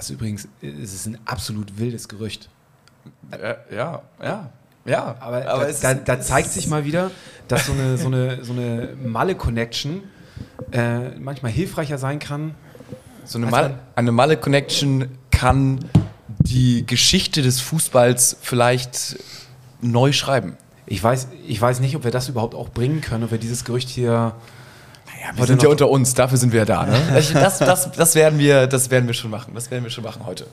Das ist übrigens, es ist ein absolut wildes Gerücht. Äh, ja, ja. Ja, aber, aber da, da, da, zeigt sich mal wieder, dass so eine, so eine, so eine Malle-Connection äh, manchmal hilfreicher sein kann. So eine, Malle, eine Malle-Connection kann die Geschichte des Fußballs vielleicht neu schreiben. Ich weiß, ich weiß nicht, ob wir das überhaupt auch bringen können, ob wir dieses Gerücht hier. Naja, wir sind ja unter uns, dafür sind wir ja da. Ne? Das, das, das, werden wir, das werden wir schon machen. Das werden wir schon machen heute.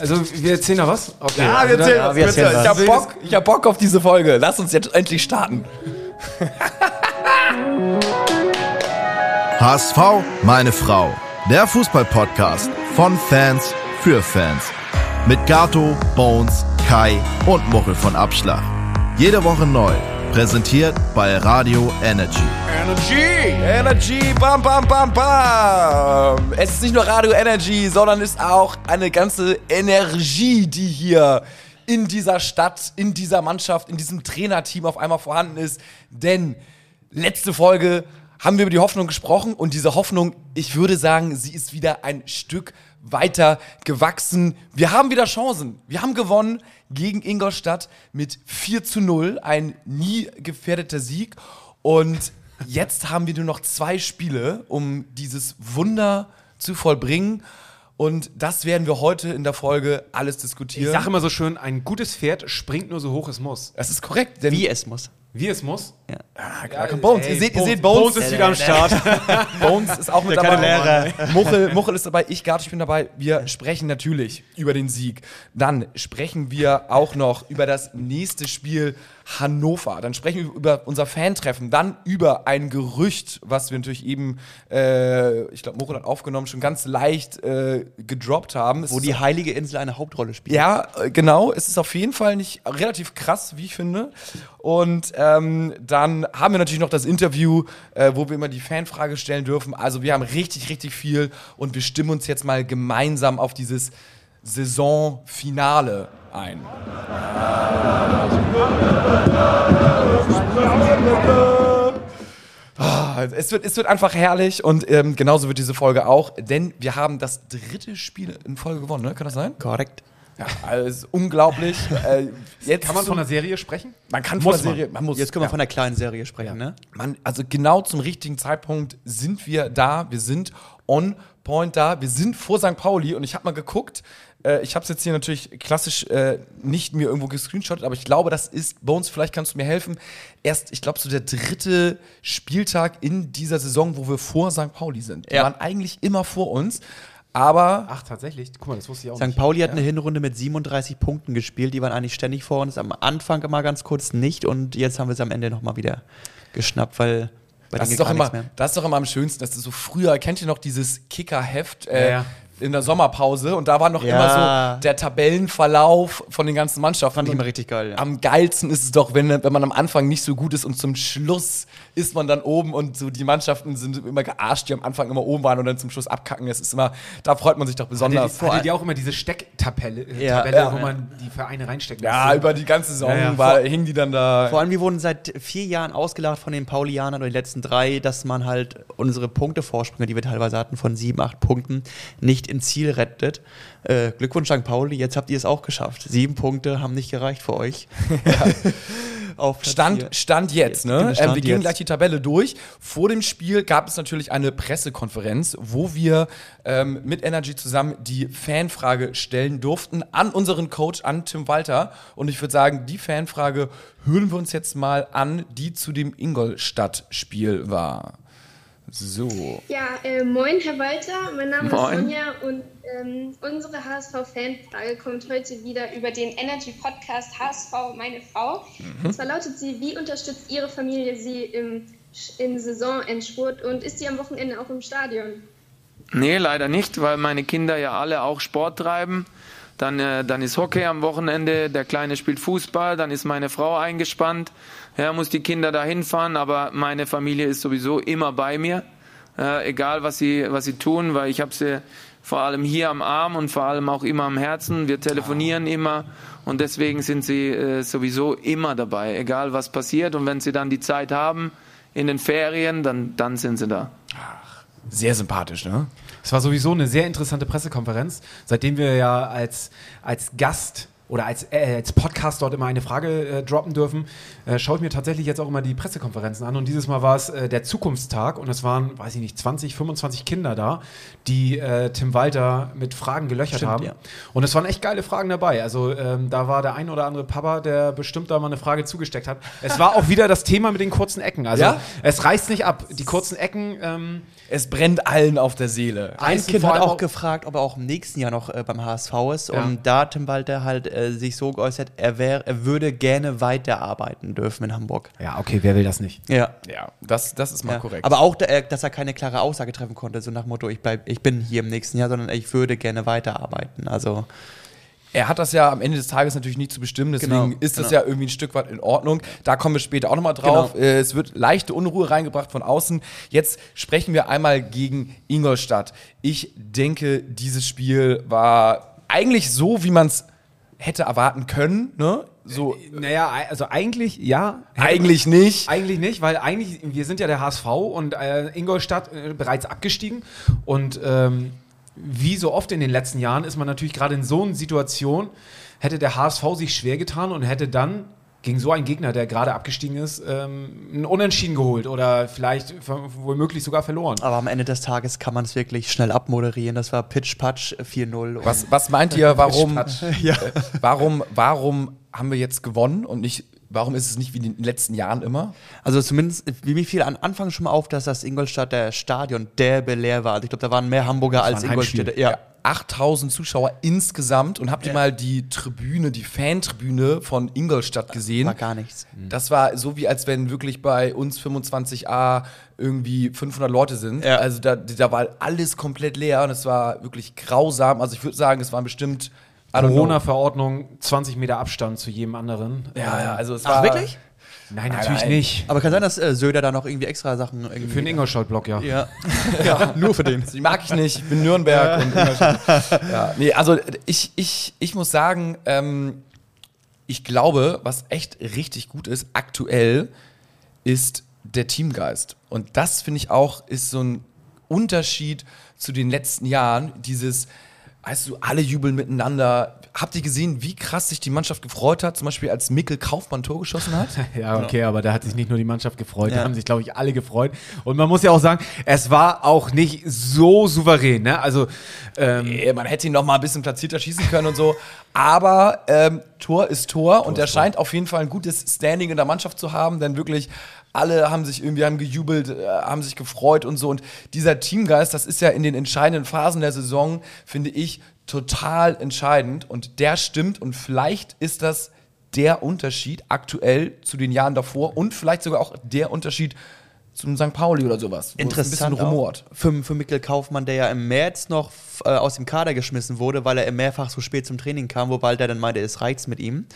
Also, wir erzählen noch was? Okay. Ja, wir also erzählen, ja, wir erzählen was. Ich habe Bock, hab Bock auf diese Folge. Lass uns jetzt endlich starten. HSV, meine Frau. Der Fußball-Podcast von Fans für Fans. Mit Gato, Bones, Kai und Muchel von Abschlag. Jede Woche neu. Präsentiert bei Radio Energy. Energy! Energy! Bam, bam, bam, bam! Es ist nicht nur Radio Energy, sondern es ist auch eine ganze Energie, die hier in dieser Stadt, in dieser Mannschaft, in diesem Trainerteam auf einmal vorhanden ist. Denn letzte Folge haben wir über die Hoffnung gesprochen und diese Hoffnung, ich würde sagen, sie ist wieder ein Stück weiter gewachsen. Wir haben wieder Chancen. Wir haben gewonnen gegen Ingolstadt mit 4 zu 0. Ein nie gefährdeter Sieg. Und jetzt haben wir nur noch zwei Spiele, um dieses Wunder zu vollbringen. Und das werden wir heute in der Folge alles diskutieren. Ich sage immer so schön, ein gutes Pferd springt nur so hoch es muss. Das ist korrekt. Wie es muss. Wie es muss? Ja. Ah, klar, ja, Bones. Ey, ihr, seht, Bones, ihr seht, Bones, Bones ist wieder am Start. Bones ist auch mit Der dabei. Lehrer. Muchel, Muchel ist dabei, ich, Gart, ich bin dabei. Wir sprechen natürlich über den Sieg. Dann sprechen wir auch noch über das nächste Spiel Hannover. Dann sprechen wir über unser Fantreffen. Dann über ein Gerücht, was wir natürlich eben, äh, ich glaube, Muchel hat aufgenommen, schon ganz leicht äh, gedroppt haben. Es Wo die Heilige Insel eine Hauptrolle spielt. Ja, äh, genau. Es ist auf jeden Fall nicht relativ krass, wie ich finde. Und ähm, dann haben wir natürlich noch das Interview, äh, wo wir immer die Fanfrage stellen dürfen. Also wir haben richtig, richtig viel und wir stimmen uns jetzt mal gemeinsam auf dieses Saisonfinale ein. Ah, es, wird, es wird einfach herrlich und ähm, genauso wird diese Folge auch, denn wir haben das dritte Spiel in Folge gewonnen, ne? Kann das sein? Korrekt. Ja, also unglaublich. äh, jetzt kann man von einer Serie sprechen? Man kann muss von einer Serie. Man muss, jetzt können wir ja. von einer kleinen Serie sprechen, ja. ne? Man, also genau zum richtigen Zeitpunkt sind wir da. Wir sind on point da. Wir sind vor St. Pauli und ich habe mal geguckt. Äh, ich habe es jetzt hier natürlich klassisch äh, nicht mir irgendwo gescreenshottet, aber ich glaube, das ist Bones. Vielleicht kannst du mir helfen. Erst, ich glaube, so der dritte Spieltag in dieser Saison, wo wir vor St. Pauli sind. Wir waren eigentlich immer vor uns. Aber. Ach, tatsächlich? Guck mal, das wusste ich auch St. nicht. St. Pauli hat ja. eine Hinrunde mit 37 Punkten gespielt. Die waren eigentlich ständig vor uns. Am Anfang immer ganz kurz nicht. Und jetzt haben wir es am Ende nochmal wieder geschnappt, weil. Das ist, doch immer, das ist doch immer am schönsten. Das ist so früher, kennt ihr noch dieses Kicker-Heft? Äh, ja, ja in der Sommerpause und da war noch ja. immer so der Tabellenverlauf von den ganzen Mannschaften. Fand ich immer richtig geil. Ja. Am geilsten ist es doch, wenn, wenn man am Anfang nicht so gut ist und zum Schluss ist man dann oben und so die Mannschaften sind immer gearscht, die am Anfang immer oben waren und dann zum Schluss abkacken. Das ist immer, da freut man sich doch besonders. Hattet ihr, hattet ihr auch immer diese Stecktabelle, äh, ja, Tabelle, wo man die Vereine reinstecken Ja, muss. über die ganze Saison war, hingen die dann da. Vor allem, wir wurden seit vier Jahren ausgelacht von den Paulianern oder die letzten drei, dass man halt unsere Punktevorsprünge, die wir teilweise hatten, von sieben, acht Punkten, nicht ins Ziel rettet. Äh, Glückwunsch St. Pauli, jetzt habt ihr es auch geschafft. Sieben Punkte haben nicht gereicht für euch. Ja. Auf Stand, Stand jetzt, ne? Stand ähm, wir gehen gleich die Tabelle durch. Vor dem Spiel gab es natürlich eine Pressekonferenz, wo wir ähm, mit Energy zusammen die Fanfrage stellen durften an unseren Coach, an Tim Walter. Und ich würde sagen, die Fanfrage hören wir uns jetzt mal an, die zu dem Ingolstadt-Spiel war. So. Ja, äh, moin, Herr Walter. Mein Name moin. ist Sonja und ähm, unsere HSV-Fanfrage kommt heute wieder über den Energy Podcast HSV Meine Frau. Mhm. Und zwar lautet sie: Wie unterstützt Ihre Familie Sie im, im Saisonendspurt und ist sie am Wochenende auch im Stadion? Nee, leider nicht, weil meine Kinder ja alle auch Sport treiben. Dann, äh, dann ist Hockey am Wochenende, der Kleine spielt Fußball, dann ist meine Frau eingespannt ja, muss die Kinder da hinfahren, aber meine Familie ist sowieso immer bei mir, äh, egal was sie, was sie tun, weil ich habe sie vor allem hier am Arm und vor allem auch immer am Herzen. Wir telefonieren immer und deswegen sind sie äh, sowieso immer dabei, egal was passiert. Und wenn sie dann die Zeit haben in den Ferien, dann, dann sind sie da. Ach, sehr sympathisch, ne? Es war sowieso eine sehr interessante Pressekonferenz, seitdem wir ja als, als Gast oder als, äh, als Podcast dort immer eine Frage äh, droppen dürfen, äh, schaue ich mir tatsächlich jetzt auch immer die Pressekonferenzen an. Und dieses Mal war es äh, der Zukunftstag und es waren, weiß ich nicht, 20, 25 Kinder da, die äh, Tim Walter mit Fragen gelöchert Stimmt, haben. ja. Und es waren echt geile Fragen dabei. Also ähm, da war der ein oder andere Papa, der bestimmt da mal eine Frage zugesteckt hat. Es war auch wieder das Thema mit den kurzen Ecken. Also Ja? es reißt nicht ab. Die kurzen Ecken. Ähm, Es brennt allen auf der Seele. Ein Kind hat auch auch- gefragt, ob er auch im nächsten Jahr noch äh, beim HSV ist. Ja. Und da Tim Walter halt äh, sich so geäußert, er, wär, er würde gerne weiterarbeiten dürfen in Hamburg. ja, okay, wer will das nicht? Ja. Ja, das, das ist mal ja. korrekt. Aber auch, äh, dass er keine klare Aussage treffen konnte, so nach dem Motto, ich, bleib, ich bin hier im nächsten Jahr, sondern ich würde gerne weiterarbeiten. Also, Er hat das ja am Ende des Tages natürlich nicht zu bestimmen, deswegen Genau, ist das genau. ja irgendwie ein Stück weit in Ordnung. Da kommen wir später auch nochmal drauf. Genau. Äh, Es wird leichte Unruhe reingebracht von außen. Jetzt sprechen wir einmal gegen Ingolstadt. Ich denke, dieses Spiel war eigentlich so, wie man es hätte erwarten können. Ne? So, Naja, also eigentlich ja. eigentlich nicht. Eigentlich nicht, weil eigentlich, wir sind ja der HSV und äh, Ingolstadt äh, bereits abgestiegen. Und ähm, wie so oft in den letzten Jahren ist man natürlich gerade in so einer Situation, hätte der HSV sich schwer getan und hätte dann gegen so einen Gegner, der gerade abgestiegen ist, ähm, einen Unentschieden geholt oder vielleicht womöglich sogar verloren. aber am Ende des Tages kann man es wirklich schnell abmoderieren. Das war Pitch-Patch 4-0. und- Was, was meint ihr, warum, Ja. warum, warum haben wir jetzt gewonnen und nicht, warum ist es nicht wie in den letzten Jahren immer? Also zumindest, wie mir fiel am Anfang schon mal auf, dass das Ingolstadter Stadion derbe leer war. Also ich glaube, da waren mehr Hamburger als ein Heimspiel. Ingolstädter. Ja. 8000 Zuschauer insgesamt und habt ihr mal die Tribüne, die Fantribüne von Ingolstadt gesehen? War gar nichts. Das war so wie als wenn wirklich bei uns 25a irgendwie 500 Leute sind. Ja. Also da, da war alles komplett leer und es war wirklich grausam. Also ich würde sagen, es waren bestimmt. Corona-Verordnung, 20 Meter Abstand zu jedem anderen. Ja, ja, also es Ach, war wirklich? Nein, natürlich nein. nicht. Aber kann sein, dass äh, Söder da noch irgendwie extra Sachen irgendwie. Für den Ingolstadt-Block, ja. Ja. ja, nur für den. Die mag ich nicht. Ich bin Nürnberg und Ingolstadt. ja, nee, also ich, ich, ich muss sagen, ähm, ich glaube, was echt richtig gut ist, aktuell, ist der Teamgeist. Und das finde ich auch, ist so ein Unterschied zu den letzten Jahren. Dieses, weißt du, alle jubeln miteinander. Habt ihr gesehen, wie krass sich die Mannschaft gefreut hat, zum Beispiel als Mikkel Kaufmann Tor geschossen hat? Ja, okay, aber da hat sich nicht nur die Mannschaft gefreut, da Ja. haben sich, glaube ich, alle gefreut. Und man muss ja auch sagen, es war auch nicht so souverän. Ne? Also, ähm, Eh, Man hätte ihn noch mal ein bisschen platzierter schießen können und so. Aber ähm, Tor ist Tor und er scheint auf jeden Fall ein gutes Standing in der Mannschaft zu haben, denn wirklich alle haben sich irgendwie haben gejubelt, äh, haben sich gefreut und so. Und dieser Teamgeist, das ist ja in den entscheidenden Phasen der Saison, finde ich, total entscheidend. Und der stimmt und vielleicht ist das der Unterschied aktuell zu den Jahren davor und vielleicht sogar auch der Unterschied zum St. Pauli oder sowas. Interessant. Ein bisschen rumort. Für, für Mikkel Kaufmann, der ja im März noch äh, aus dem Kader geschmissen wurde, weil er mehrfach so spät zum Training kam, wo Walter dann meinte, es reizt mit ihm.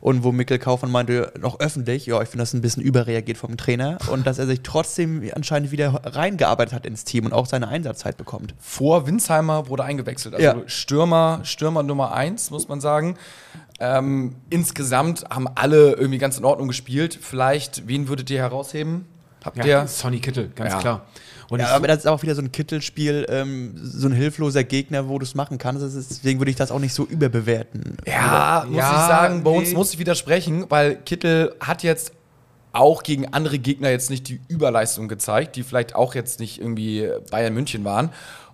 Und wo Mikkel Kaufmann meinte, noch öffentlich, ja, ich finde das ein bisschen überreagiert vom Trainer. Und dass er sich trotzdem anscheinend wieder reingearbeitet hat ins Team und auch seine Einsatzzeit bekommt. vor Winsheimer wurde eingewechselt. Also Ja. Stürmer, Stürmer Nummer eins, muss man sagen. Ähm, insgesamt haben alle irgendwie ganz in Ordnung gespielt. Vielleicht, wen würdet ihr herausheben? Habt ja, ihr? Sonny Kittel, ganz Ja. klar. Und Ja, ich, aber das ist auch wieder so ein Kittelspiel, ähm, so ein hilfloser Gegner, wo du es machen kannst. Deswegen würde ich das auch nicht so überbewerten. Ja, muss Ja, ich sagen, bei uns nee. muss ich widersprechen, weil Kittel hat jetzt auch gegen andere Gegner jetzt nicht die Überleistung gezeigt, die vielleicht auch jetzt nicht irgendwie Bayern München waren.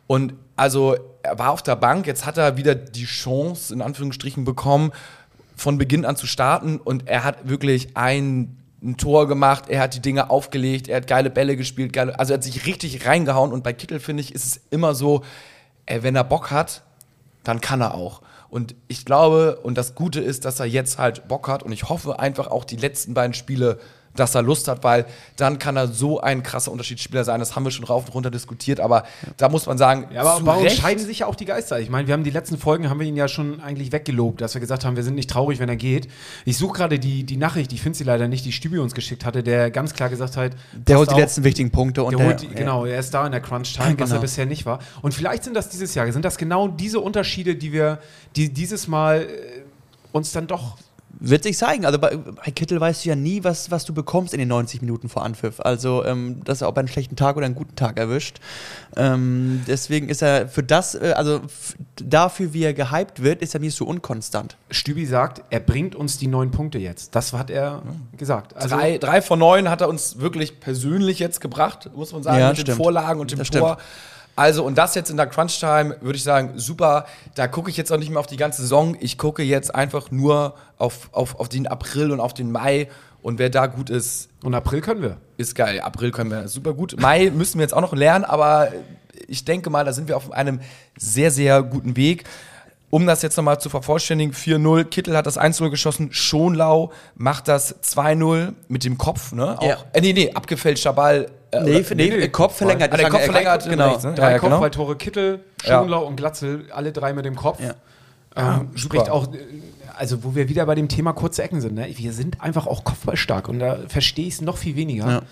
Und also er war auf der Bank, jetzt hat er wieder die Chance, in Anführungsstrichen, bekommen, von Beginn an zu starten. Und er hat wirklich ein, ein Tor gemacht, er hat die Dinge aufgelegt, er hat geile Bälle gespielt, geile, also er hat sich richtig reingehauen. Und bei Kittel, finde ich, ist es immer so, ey, wenn er Bock hat, dann kann er auch. Und ich glaube, und das Gute ist, dass er jetzt halt Bock hat und ich hoffe einfach auch die letzten beiden Spiele, dass er Lust hat, weil dann kann er so ein krasser Unterschiedsspieler sein. Das haben wir schon rauf und runter diskutiert, aber da muss man sagen, ja, aber Recht- scheiden sich ja auch die Geister. Ich meine, wir haben die letzten Folgen, haben wir ihn ja schon eigentlich weggelobt, dass wir gesagt haben, wir sind nicht traurig, wenn er geht. Ich suche gerade die, die Nachricht, ich finde sie leider nicht, die Stübi uns geschickt hatte, der ganz klar gesagt hat, Der holt die auf, letzten wichtigen Punkte und Der der, holt, die- genau, er ist da in der Crunch-Time, was Genau. er bisher nicht war. Und vielleicht sind das dieses Jahr, sind das genau diese Unterschiede, die wir, die dieses Mal äh, uns dann doch Wird sich zeigen. Also bei, bei, Kittel weißt du ja nie, was, was du bekommst in den 90 Minuten vor Anpfiff. Also, ähm, dass er ob er einen schlechten Tag oder einen guten Tag erwischt. Ähm, deswegen ist er für das, äh, also dafür, wie er gehypt wird, ist er mir so unkonstant. Stübi sagt, er bringt uns die neun Punkte jetzt. Das hat er gesagt. Also drei, drei von neun hat er uns wirklich persönlich jetzt gebracht, muss man sagen, Ja, mit stimmt. den Vorlagen und dem Das Tor. stimmt. Also, und das jetzt in der Crunch-Time, würde ich sagen, super. Da gucke ich jetzt auch nicht mehr auf die ganze Saison. Ich gucke jetzt einfach nur auf, auf, auf den April und auf den Mai. Und wer da gut ist, Und April können wir. ist geil. April können wir super gut. Mai müssen wir jetzt auch noch lernen, aber ich denke mal, da sind wir auf einem sehr, sehr guten Weg. Um das jetzt nochmal zu vervollständigen, 4-0, Kittel hat das 1-0 geschossen, Schonlau macht das 2-0 mit dem Kopf, ne? Auch, Ja. äh, nee, nee, abgefälschter Ball. Äh, Nee, oder- nee, nee, Kopf verlängert. Ah, der Kopf sage, verlängert, genau. rechts, ne? Drei Ja, ja, genau. Kopfballtore, Kittel, Ja. Schonlau und Glatzel, alle drei mit dem Kopf. Ja. Ähm, super. spricht auch, äh, also wo wir wieder bei dem Thema kurze Ecken sind, ne? wir sind einfach auch kopfballstark und da verstehe ich es noch viel weniger. Ja.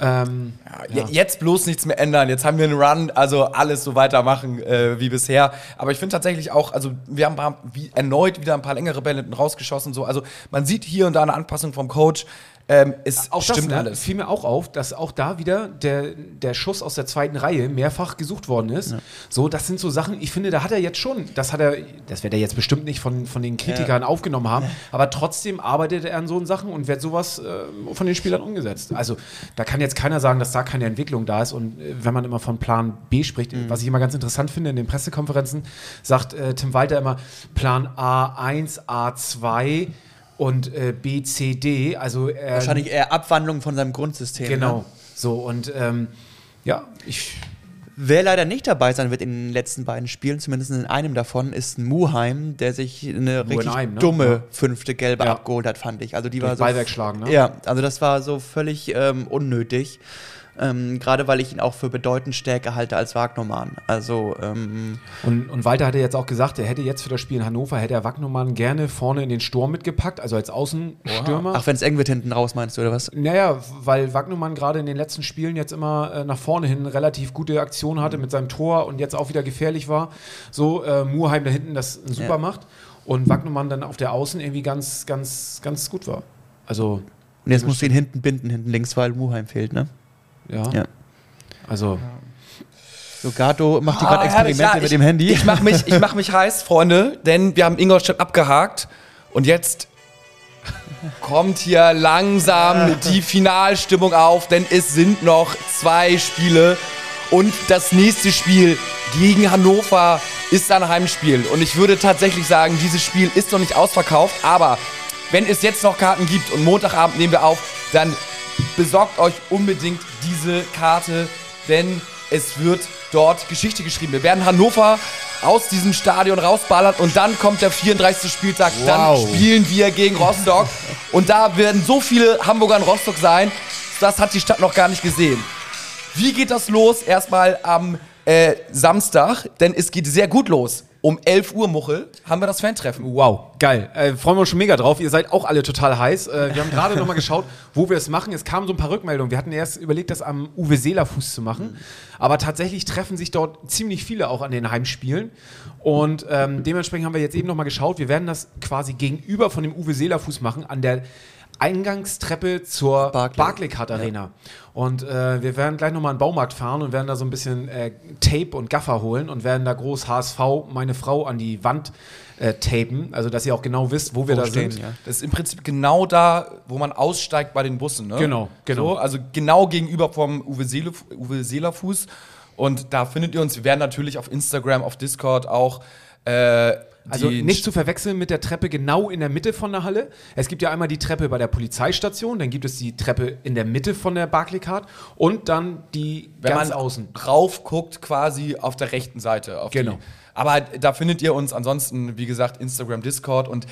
Ähm, Ja, Jetzt bloß nichts mehr ändern. Jetzt haben wir einen Run, also alles so weitermachen äh, wie bisher. Aber ich finde tatsächlich auch, also wir haben paar, wie, erneut wieder ein paar längere Bälle rausgeschossen. So. Also man sieht hier und da eine Anpassung vom Coach. Ähm, es Auch stimmt das ne, alles. fiel mir auch auf, dass auch da wieder der, der Schuss aus der zweiten Reihe mehrfach gesucht worden ist. So, das sind so Sachen, ich finde, da hat er jetzt schon, das hat er, das wird er jetzt bestimmt nicht von, von den Kritikern aufgenommen haben, aber trotzdem arbeitet er an so Sachen und wird sowas äh, von den Spielern umgesetzt. Also da kann jetzt keiner sagen, dass da keine Entwicklung da ist und äh, wenn man immer von Plan B spricht, was ich immer ganz interessant finde in den Pressekonferenzen, sagt äh, Tim Walter immer Plan A1, A2 und äh, B, C, D, also er Wahrscheinlich eher Abwandlung von seinem Grundsystem. Genau. Ne? So, und ähm, ja, ich. Wer leider nicht dabei sein wird in den letzten beiden Spielen, zumindest in einem davon, ist Muheim, der sich eine Nur richtig einem, ne? dumme Ja. fünfte Gelbe Ja. abgeholt hat, fand ich. Also die Durch war so ne? Ja, also das war so völlig ähm, unnötig. Ähm, Gerade weil ich ihn auch für bedeutend stärker halte als Wagnermann. Also ähm, Und, und Walter hatte jetzt auch gesagt, er hätte jetzt für das Spiel in Hannover, hätte er Wagnumann gerne vorne in den Sturm mitgepackt, also als Außenstürmer. ach, wenn es eng wird hinten raus, meinst du, oder was? Naja, weil Wagnumann gerade in den letzten Spielen jetzt immer äh, nach vorne hin relativ gute Aktionen hatte mit seinem Tor und jetzt auch wieder gefährlich war. So, äh, Murheim da hinten das super Ja. macht und Wagnumann dann auf der Außen irgendwie ganz, ganz, ganz gut war. Also, Und jetzt musst du ihn hinten binden, hinten links, weil Muheim fehlt, ne? Ja. Ja. Also, So, Gato macht hier Ah, gerade Experimente ja, mit ich, dem Handy. Ich mach mich, ich mach mich heiß, Freunde, denn wir haben Ingolstadt abgehakt und jetzt kommt hier langsam die Finalstimmung auf, denn es sind noch zwei Spiele und das nächste Spiel gegen Hannover ist ein Heimspiel und ich würde tatsächlich sagen, dieses Spiel ist noch nicht ausverkauft, aber wenn es jetzt noch Karten gibt und Montagabend nehmen wir auf, dann besorgt euch unbedingt diese Karte, denn es wird dort Geschichte geschrieben. Wir werden Hannover aus diesem Stadion rausballern und dann kommt der 34. Spieltag. Dann spielen wir gegen Rostock und da werden so viele Hamburger in Rostock sein, das hat die Stadt noch gar nicht gesehen. Wie geht das los? Erstmal am äh, Samstag, denn es geht sehr gut los. Um 11 Uhr, Muchel, haben wir das Fan-Treffen. Wow, geil. Äh, freuen wir uns schon mega drauf. Ihr seid auch alle total heiß. Äh, wir haben gerade noch mal geschaut, wo wir es machen. Es kamen so ein paar Rückmeldungen. Wir hatten erst überlegt, das am Uwe Seeler Fuß zu machen. Aber tatsächlich treffen sich dort ziemlich viele auch an den Heimspielen. Und ähm, dementsprechend haben wir jetzt eben noch mal geschaut. Wir werden das quasi gegenüber von dem Uwe Seeler Fuß machen, an der Eingangstreppe zur Barclay. Barclaycard Arena. Und äh, wir werden gleich nochmal in den Baumarkt fahren und werden da so ein bisschen äh, Tape und Gaffer holen und werden da groß HSV, meine Frau, an die Wand äh, tapen. Also, dass ihr auch genau wisst, wo wir da stehen, sind. ja. Das ist im Prinzip genau da, wo man aussteigt bei den Bussen. Ne? Genau, genau. So, also genau gegenüber vom Uwe, Seele, Uwe Seelerfuß. Und da findet ihr uns. Wir werden natürlich auf Instagram, auf Discord auch. Äh, Also die- nicht zu verwechseln mit der Treppe genau in der Mitte von der Halle. Es gibt ja einmal die Treppe bei der Polizeistation, dann gibt es die Treppe in der Mitte von der Barclaycard und dann die wenn ganz man außen. rauf guckt, quasi auf der rechten Seite. Auf Genau. Die. Aber da findet ihr uns ansonsten, wie gesagt, Instagram, Discord und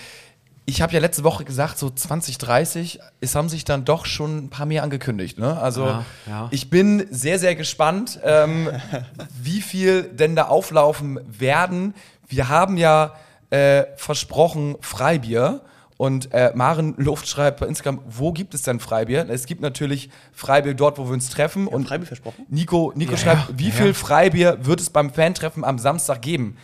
ich habe ja letzte Woche gesagt, so 2030, es haben sich dann doch schon ein paar mehr angekündigt. Ne? Also Ja, ja. ich bin sehr, sehr gespannt, ähm, wie viel denn da auflaufen werden. Wir haben ja äh, versprochen Freibier. Und äh, Maren Luft schreibt bei Instagram, wo gibt es denn Freibier? Es gibt natürlich Freibier dort, wo wir uns treffen. und Freibier versprochen? Nico, Nico schreibt, wie viel Freibier wird es beim Fantreffen am Samstag geben?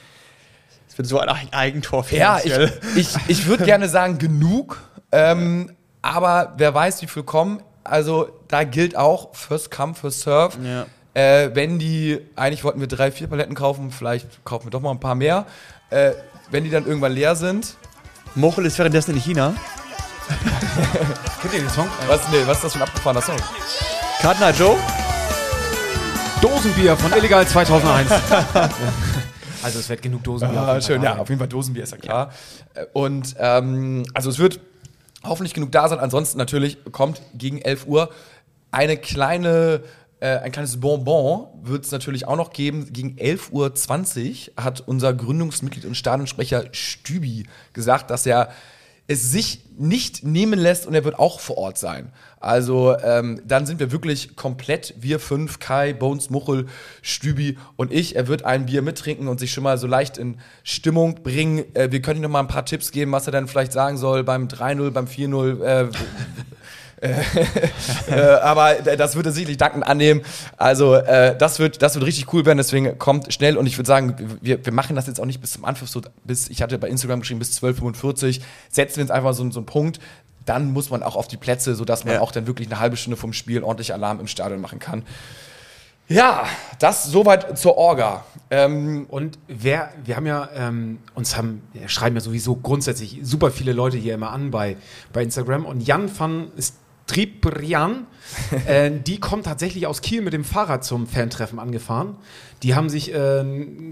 Das wird so ein Eigentor Ja, ich, ich, ich würde gerne sagen, genug. Ähm, aber wer weiß, wie viel kommen. Also da gilt auch First Come, First Serve. Ja. Äh, wenn die, eigentlich wollten wir drei, vier Paletten kaufen, vielleicht kaufen wir doch mal ein paar mehr. Äh, wenn die dann irgendwann leer sind. Mochel ist währenddessen in China. Kennt ihr den Song? Was, nee, was ist das für ein abgefahrener Song? Cardinal Joe? Dosenbier von Illegal 2001. also es wird genug Dosenbier. Ah, schön, ja, auf jeden Fall Dosenbier ist ja klar. Äh, Und ähm, also es wird hoffentlich genug da sein. Ansonsten natürlich kommt gegen 11 Uhr eine kleine, äh, ein kleines Bonbon wird es natürlich auch noch geben. Gegen 11.20 Uhr hat unser Gründungsmitglied und Stadionsprecher Stübi gesagt, dass er es sich nicht nehmen lässt und er wird auch vor Ort sein. Also ähm, dann sind wir wirklich komplett, wir fünf, Kai, Bones, Muchel, Stübi und ich. Er wird ein Bier mittrinken und sich schon mal so leicht in Stimmung bringen. Äh, wir können ihm noch mal ein paar Tipps geben, was er dann vielleicht sagen soll beim 3-0, beim 4-0. Äh, aber das wird er sicherlich dankend annehmen. Also äh, das, wird, das wird richtig cool werden, deswegen kommt schnell und ich würde sagen, wir, wir machen das jetzt auch nicht bis zum Anpfiff, so bis, ich hatte bei Instagram geschrieben, bis 12.45 setzen wir uns einfach so, so einen Punkt, dann muss man auch auf die Plätze, sodass man Ja. auch dann wirklich eine halbe Stunde vom Spiel ordentlich Alarm im Stadion machen kann. Ja, das soweit zur Orga. Ähm, Und wer, wir haben ja, ähm, uns haben, schreiben ja sowieso grundsätzlich super viele Leute hier immer an bei, bei Instagram. Und Jan van Striprian, äh, die kommt tatsächlich aus Kiel mit dem Fahrrad zum Fantreffen angefahren. Die haben sich äh,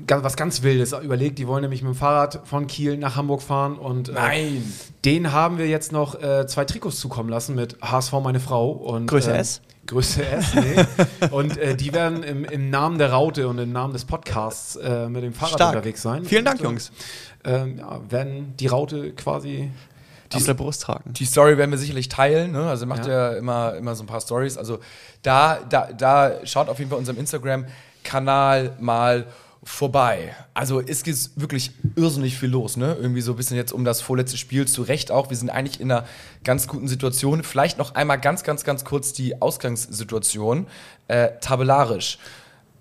was ganz Wildes überlegt. Die wollen nämlich mit dem Fahrrad von Kiel nach Hamburg fahren. Und äh, Nein. den haben wir jetzt noch äh, zwei Trikots zukommen lassen mit HSV meine Frau. Und, Größe äh, S? Größe S, nee. und äh, die werden im, im Namen der Raute und im Namen des Podcasts äh, mit dem Fahrrad Stark. unterwegs sein. Vielen Dank, Und, äh, Jungs. Ähm, ja, werden die Raute quasi. Auf der Brust tragen. Die Story werden wir sicherlich teilen. Ne? Also macht Ja. ja, immer, immer so ein paar Stories. Also da, da, da schaut auf jeden Fall unserem Instagram-Kanal mal vorbei. Also es ist wirklich irrsinnig viel los. Ne? Irgendwie so ein bisschen jetzt um das vorletzte Spiel zu Recht auch. Wir sind eigentlich in einer ganz guten Situation. Vielleicht noch einmal ganz, ganz, ganz kurz die Ausgangssituation. Äh, tabellarisch.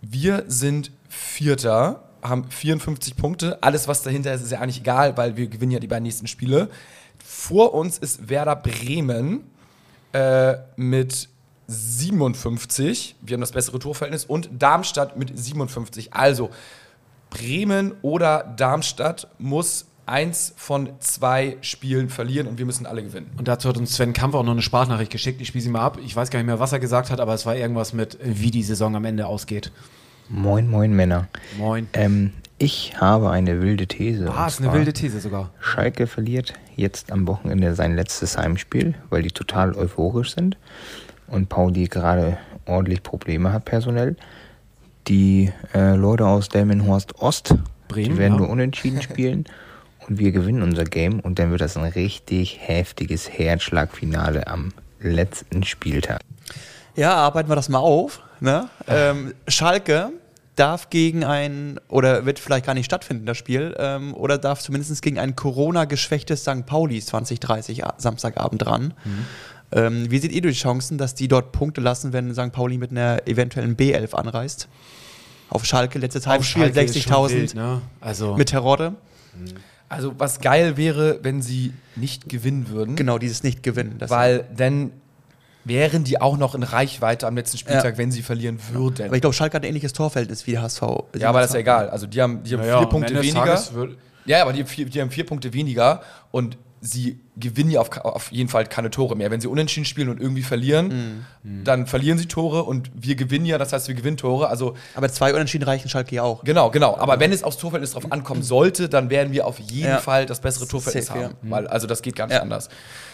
Wir sind Vierter, haben 54 Punkte. Alles, was dahinter ist, ist ja eigentlich egal, weil wir gewinnen ja die beiden nächsten Spiele. Vor uns ist Werder Bremen äh, mit 57. Wir haben das bessere Torverhältnis. Und Darmstadt mit 57. Also Bremen oder Darmstadt muss eins von zwei Spielen verlieren und wir müssen alle gewinnen. Und dazu hat uns Sven Kampf auch noch eine Sprachnachricht geschickt. Ich spiele sie mal ab. Ich weiß gar nicht mehr, was er gesagt hat, aber es war irgendwas mit, wie die Saison am Ende ausgeht. Moin, moin Männer. Moin. Ähm, ich habe eine wilde These. Ah, ist eine wilde These sogar. Schalke verliert jetzt am Wochenende sein letztes Heimspiel, weil die total euphorisch sind und Pauli gerade ordentlich Probleme hat personell. Die äh, Leute aus Delmenhorst Ost, Bremen, die werden ja. nur unentschieden spielen und wir gewinnen unser Game und dann wird das ein richtig heftiges Herzschlagfinale am letzten Spieltag. Ja, arbeiten wir das mal auf. Ne? Ähm, Schalke darf gegen ein, oder wird vielleicht gar nicht stattfinden, das Spiel, ähm, oder darf zumindest gegen ein Corona-geschwächtes St. Pauli 2030 a- Samstagabend ran. Ähm, wie seht ihr die Chancen, dass die dort Punkte lassen, wenn St. Pauli mit einer eventuellen B11 anreist? Auf Schalke, letztes Heimspiel, Schalke ist schon 60.000 wild, ne? Also, mit Terodde. Also was geil wäre, wenn sie nicht gewinnen würden. Genau, dieses Nicht-Gewinnen. Weil dann wären die auch noch in Reichweite am letzten Spieltag, Ja. wenn sie verlieren würden. aber ich glaube, Schalke hat ein ähnliches Torverhältnis wie der HSV. ja, aber das ist ja egal. Also die haben, die haben naja, vier Punkte weniger. Ja, aber die, die haben vier Punkte weniger und sie gewinnen ja auf, auf jeden Fall keine Tore mehr. Wenn sie unentschieden spielen und irgendwie verlieren, dann verlieren sie Tore und wir gewinnen ja, das heißt, wir gewinnen Tore. Also Aber zwei Unentschieden reichen Schalke ja auch. genau, genau. Aber wenn es aufs Torverhältnis drauf ankommen sollte, dann werden wir auf jeden Ja. Fall das bessere Torverhältnis Safe, haben. ja. Weil, also das geht gar nicht Ja. anders.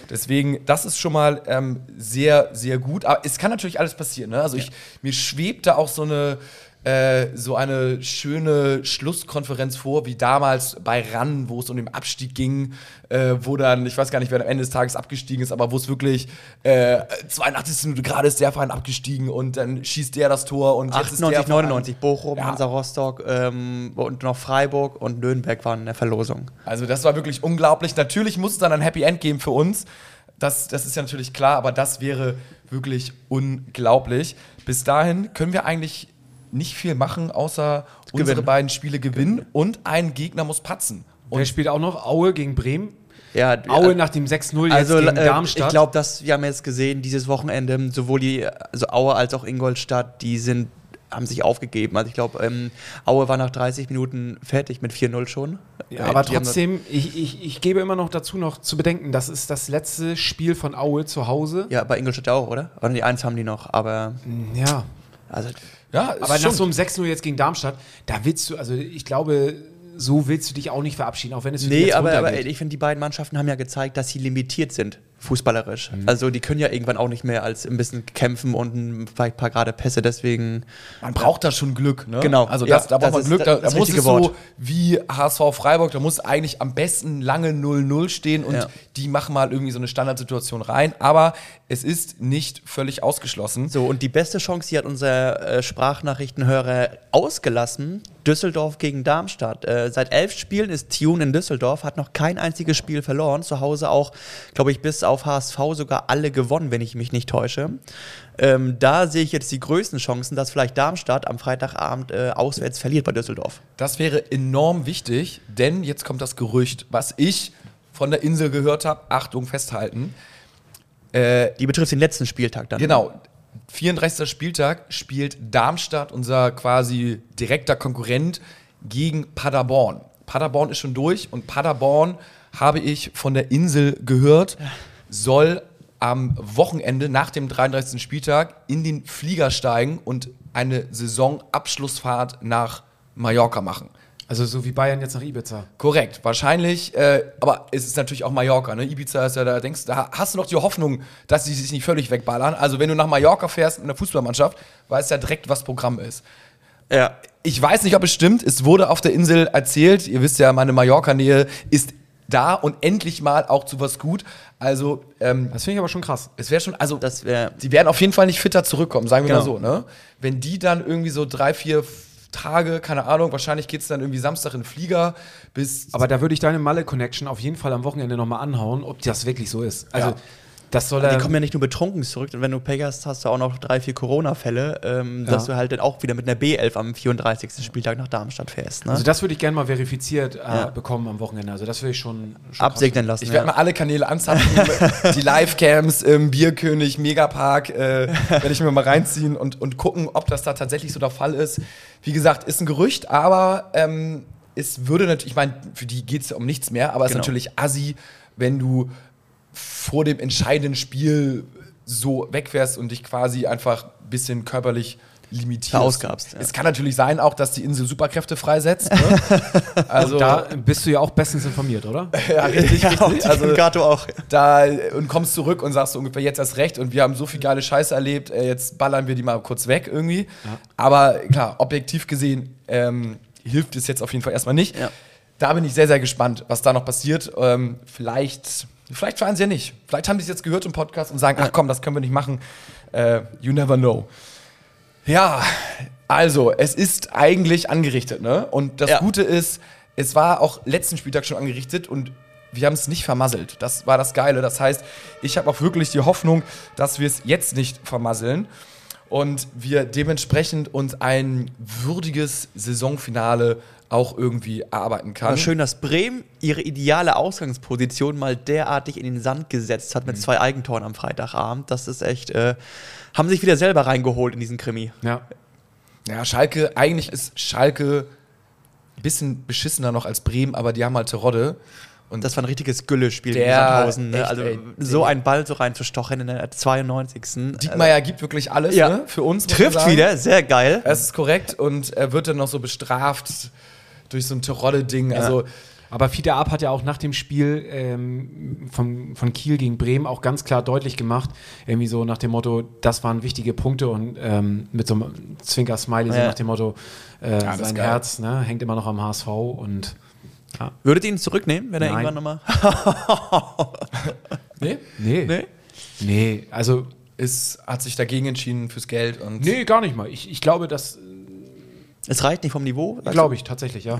Deswegen, das ist schon mal ähm, sehr, sehr gut. Aber es kann natürlich alles passieren. Ne? Also ich, mir schwebt da auch so eine, äh, so eine schöne Schlusskonferenz vor, wie damals bei RAN, wo es um den Abstieg ging, äh, wo dann, ich weiß gar nicht, wer am Ende des Tages abgestiegen ist, aber wo es wirklich äh, 82. Minute gerade ist der Verein abgestiegen und dann schießt der das Tor und jetzt ist der 98, Verein- 99, Bochum, Ja. Hansa Rostock ähm, und noch Freiburg und Nürnberg waren in der Verlosung. Also das war wirklich unglaublich. Natürlich muss es dann ein Happy End geben für uns. Das, das ist ja natürlich klar, aber das wäre wirklich unglaublich. Bis dahin können wir eigentlich nicht viel machen, außer unsere Gewinnen. beiden Spiele gewinnen und ein Gegner muss patzen. Und er spielt auch noch Aue gegen Bremen. Ja, Aue äh, nach dem 6-0 jetzt also gegen äh, Darmstadt. ich glaube, dass wir haben jetzt gesehen, dieses Wochenende sowohl die also Aue als auch Ingolstadt, die sind haben sich aufgegeben. Also ich glaube, ähm, Aue war nach 30 Minuten fertig mit 4-0 schon. Ja, Äh, aber trotzdem, ich, ich, ich gebe immer noch dazu noch zu bedenken, das ist das letzte Spiel von Aue zu Hause. Ja, bei Ingolstadt auch, oder? Oder die eins haben die noch, aber Ja. Also Ja, Aber nach schon- so einem 6-0 jetzt gegen Darmstadt, da willst du, also ich glaube, so willst du dich auch nicht verabschieden, auch wenn es für Nee, jetzt aber, aber ich finde, die beiden Mannschaften haben ja gezeigt, dass sie limitiert sind, fußballerisch. Mhm. Also die können ja irgendwann auch nicht mehr als ein bisschen kämpfen und ein vielleicht ein paar gerade Pässe, deswegen. Man braucht da schon Glück, ne? Genau. Also Ja, das, da braucht das man ist Glück. Da, das da muss es so Wort. wie HSV Freiburg, da muss eigentlich am besten lange 0-0 stehen und Ja. die machen mal irgendwie so eine Standardsituation rein. Aber es ist nicht völlig ausgeschlossen. So, und die beste Chance, die hat unser äh, Sprachnachrichtenhörer ausgelassen. Düsseldorf gegen Darmstadt. Äh, seit elf Spielen ist Tune in Düsseldorf, hat noch kein einziges Spiel verloren. Zu Hause auch, glaube ich, bis auf HSV sogar alle gewonnen, wenn ich mich nicht täusche. Ähm, da sehe ich jetzt die größten Chancen, dass vielleicht Darmstadt am Freitagabend äh, auswärts verliert bei Düsseldorf. Das wäre enorm wichtig, denn jetzt kommt das Gerücht, was ich von der Insel gehört habe. Achtung, festhalten. Äh, Die betrifft den letzten Spieltag dann. Genau. 34. Spieltag spielt Darmstadt, unser quasi direkter Konkurrent, gegen Paderborn. Paderborn ist schon durch und Paderborn, habe ich von der Insel gehört, soll am Wochenende nach dem 33. Spieltag in den Flieger steigen und eine Saisonabschlussfahrt nach Mallorca machen. Also so wie Bayern jetzt nach Ibiza. Korrekt, wahrscheinlich, äh, aber es ist natürlich auch Mallorca, ne? Ibiza ist ja da, denkst da hast du noch die Hoffnung, dass sie sich nicht völlig wegballern. Also wenn du nach Mallorca fährst mit einer Fußballmannschaft, weißt du ja direkt, was Programm ist. Ja. Ich weiß nicht, ob es stimmt, es wurde auf der Insel erzählt, ihr wisst ja, meine Mallorca-Nähe ist da und endlich mal auch zu was gut. Also, ähm, Das finde ich aber schon krass. es wäre schon, also Das wäre. die werden auf jeden Fall nicht fitter zurückkommen, sagen wir Genau. mal so, ne? Wenn die dann irgendwie so drei, vier Tage, keine Ahnung, wahrscheinlich geht es dann irgendwie Samstag in den Flieger bis Aber da würde ich deine Malle-Connection auf jeden Fall am Wochenende nochmal anhauen, ob das wirklich so ist. Also, Ja. Das soll Die kommen ja nicht nur betrunken zurück, und wenn du Pech hast, hast du auch noch drei, vier Corona-Fälle, ähm, dass Ja. du halt dann auch wieder mit einer B11 am 34. Spieltag nach Darmstadt fährst. Ne? Also, das würde ich gerne mal verifiziert äh, Ja. bekommen am Wochenende. Also, das würde ich schon. schon Absegnen lassen. Ich werde mal alle Kanäle anzapfen, die Livecams im Bierkönig, Megapark, äh, werde ich mir mal reinziehen und, und gucken, ob das da tatsächlich so der Fall ist. Wie gesagt, ist ein Gerücht, aber ähm, es würde natürlich, ich meine, für die geht es ja um nichts mehr, aber es ist Genau. natürlich assi, wenn du vor dem entscheidenden Spiel so wegfährst und dich quasi einfach ein bisschen körperlich limitierst. Verausgabst, ja. Es kann natürlich sein auch, dass die Insel Superkräfte freisetzt. Ne? Also, Da bist du ja auch bestens informiert, oder? ja, richtig, ja, richtig. Also, Gato auch. da und kommst zurück und sagst so ungefähr jetzt erst recht und wir haben so viel geile Scheiße erlebt, äh, jetzt ballern wir die mal kurz weg irgendwie. Aber klar, objektiv gesehen ähm, hilft es jetzt auf jeden Fall erstmal nicht. Ja. Da bin ich sehr, sehr gespannt, was da noch passiert. Ähm, vielleicht, vielleicht fahren sie ja nicht. Vielleicht haben die es jetzt gehört im Podcast und sagen, ach komm, das können wir nicht machen. Äh, you never know. Ja, also, es ist eigentlich angerichtet, ne? Und das Ja. Gute ist, es war auch letzten Spieltag schon angerichtet und wir haben es nicht vermasselt. Das war das Geile. Das heißt, ich habe auch wirklich die Hoffnung, dass wir es jetzt nicht vermasseln und wir dementsprechend uns ein würdiges Saisonfinale auch irgendwie erarbeiten Aber kann. schön, dass Bremen ihre ideale Ausgangsposition mal derartig in den Sand gesetzt hat Mhm. mit zwei Eigentoren am Freitagabend. Das ist echt, äh, haben sich wieder selber reingeholt in diesen Krimi. Ja. Ja, Schalke, eigentlich ist Schalke ein bisschen beschissener noch als Bremen, aber die haben halt Terodde. Und Das war ein richtiges Gülle-Spiel Der- gegen Sandhausen. Ne? echt, Also ey. so einen Ball so reinzustochen in der 92. Diekmeyer gibt wirklich alles Ja. ne, für uns. Trifft wieder, sehr geil. Das ist korrekt und er wird dann noch so bestraft durch so ein Terodde-Ding. Also, Aber Fiete Ab hat ja auch nach dem Spiel ähm, von, von Kiel gegen Bremen auch ganz klar deutlich gemacht, irgendwie so nach dem Motto, das waren wichtige Punkte und ähm, mit so einem Zwinker-Smiley so Ja. nach dem Motto, äh, das ist sein. Herz ne, hängt immer noch am HSV und Würdet ihr ihn zurücknehmen, wenn er Nein. irgendwann nochmal. nee, nee, Nee? nee, also ist, hat sich dagegen entschieden fürs Geld und nee, gar nicht mal. Ich, ich glaube, das Es reicht nicht vom Niveau. glaube ich tatsächlich, ja.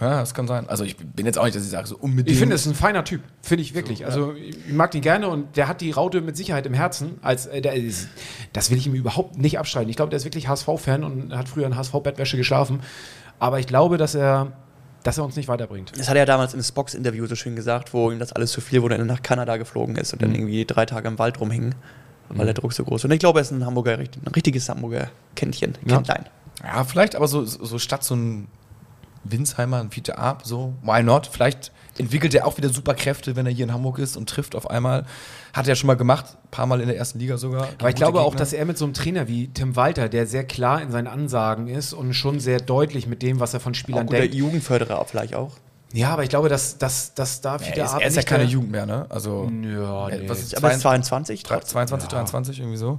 Ja, das kann sein. Also ich bin jetzt auch nicht, dass ich sage, so unbedingt. Ich finde, es ist ein feiner Typ, finde ich wirklich. So, also ich mag den gerne und der hat die Raute mit Sicherheit im Herzen. Als, äh, der ist, das will ich ihm überhaupt nicht abstreiten. Ich glaube, der ist wirklich HSV-Fan und hat früher in HSV-Bettwäsche geschlafen. Aber ich glaube, dass er, dass er uns nicht weiterbringt. Das hat er ja damals im Spox-Interview so schön gesagt, wo ihm das alles zu viel wurde, er nach Kanada geflogen ist und mhm. dann irgendwie drei Tage im Wald rumhing, weil mhm. der Druck so groß ist. Und ich glaube, er ist ein Hamburger, ein richtiges Hamburger Kentlein. Ja. ja, vielleicht aber so, so statt so ein Winsheimer, ein Fiete Arp, so, why not? Vielleicht entwickelt er auch wieder Superkräfte, wenn er hier in Hamburg ist und trifft auf einmal. Hat er ja schon mal gemacht, ein paar Mal in der ersten Liga sogar. Aber ich glaube Gegner. auch, dass er mit so einem Trainer wie Tim Walter, der sehr klar in seinen Ansagen ist und schon sehr deutlich mit dem, was er von Spielern auch denkt. Der Jugendförderer vielleicht auch. Ja, aber ich glaube, dass, dass, dass da Fiete ja, Arp. Er ist ja keine Jugend mehr, ne? Also. Ja, nee. Was ist, aber 22? 22, ja. 23, irgendwie so.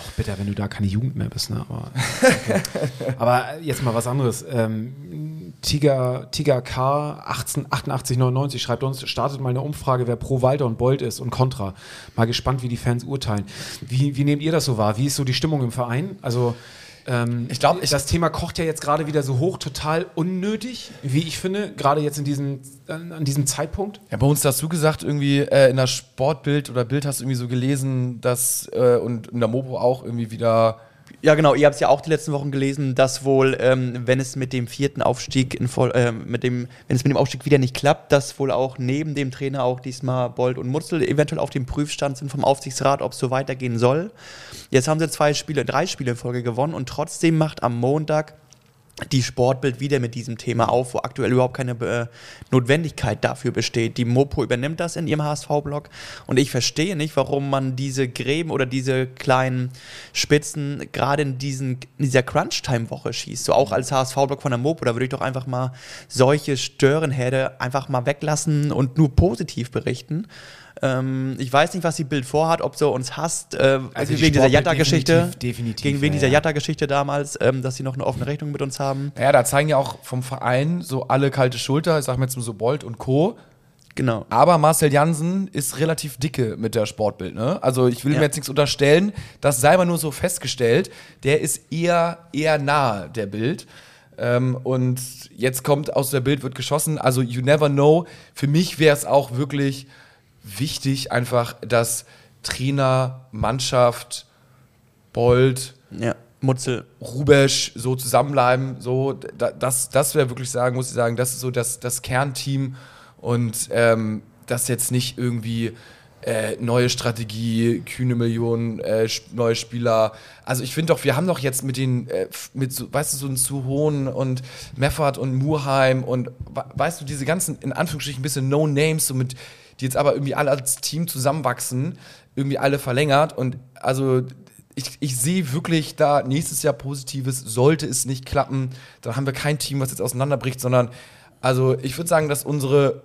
Ach, bitte, wenn du da keine Jugend mehr bist, ne? Aber, okay. aber jetzt mal was anderes. Ähm, Tiger, Tiger K 188899 schreibt uns, startet mal eine Umfrage, wer pro Walter und Bolt ist und Contra. Mal gespannt, wie die Fans urteilen. Wie, wie nehmt ihr das so wahr? Wie ist so die Stimmung im Verein? Also ähm, ich glaube, das Thema kocht ja jetzt gerade wieder so hoch, total unnötig, wie ich finde, gerade jetzt in diesem, äh, an diesem Zeitpunkt. Ja, bei uns hast du gesagt, irgendwie äh, in der Sportbild oder Bild hast du irgendwie so gelesen, dass äh, und in der Mopo auch irgendwie wieder ja, genau. Ihr habt es ja auch die letzten Wochen gelesen, dass wohl, ähm, wenn es mit dem vierten Aufstieg in voll, äh, mit dem, wenn es mit dem Aufstieg wieder nicht klappt, dass wohl auch neben dem Trainer auch diesmal Bold und Mutzel eventuell auf dem Prüfstand sind vom Aufsichtsrat, ob es so weitergehen soll. Jetzt haben sie zwei Spiele, drei Spiele in Folge gewonnen und trotzdem macht am Montag die Sportbild wieder mit diesem Thema auf, wo aktuell überhaupt keine äh, Notwendigkeit dafür besteht. Die Mopo übernimmt das in ihrem HSV-Blog und ich verstehe nicht, warum man diese Gräben oder diese kleinen Spitzen gerade in, diesen, in dieser Crunch-Time-Woche schießt. So auch als HSV-Blog von der Mopo, da würde ich doch einfach mal solche Störenherde einfach mal weglassen und nur positiv berichten. Ähm, ich weiß nicht, was die Bild vorhat, ob sie uns hasst, äh, also wegen dieser Jatta-Geschichte. Definitiv, definitiv, Gegen wegen ja, dieser Jatta-Geschichte damals, ähm, dass sie noch eine offene Rechnung mit uns haben. Ja, da zeigen ja auch vom Verein so alle kalte Schulter, ich sag mal jetzt so Bolt und Co. Genau. Aber Marcel Jansen ist relativ dicke mit der Sportbild, ne? Also ich will ja. mir jetzt nichts unterstellen, das sei mal nur so festgestellt. Der ist eher, eher nahe der Bild. Ähm, und jetzt kommt aus der Bild, wird geschossen. Also you never know. Für mich wäre es auch wirklich wichtig, einfach, dass Trainer, Mannschaft, Bold, ja. Mutzel, Rubesch so zusammenbleiben. So, das, das wäre wirklich sagen, muss ich sagen, das ist so das, das Kernteam und ähm, das jetzt nicht irgendwie äh, neue Strategie, kühne Millionen, äh, neue Spieler. Also ich finde doch, wir haben doch jetzt mit den, äh, mit so, weißt du, so einen Suhohn und Meffert und Murheim und weißt du, diese ganzen, in Anführungsstrichen, ein bisschen No-Names, so mit die jetzt aber irgendwie alle als Team zusammenwachsen, irgendwie alle verlängert. Und also ich, ich sehe wirklich da nächstes Jahr Positives. Sollte es nicht klappen, dann haben wir kein Team, was jetzt auseinanderbricht, sondern also ich würde sagen, dass unsere,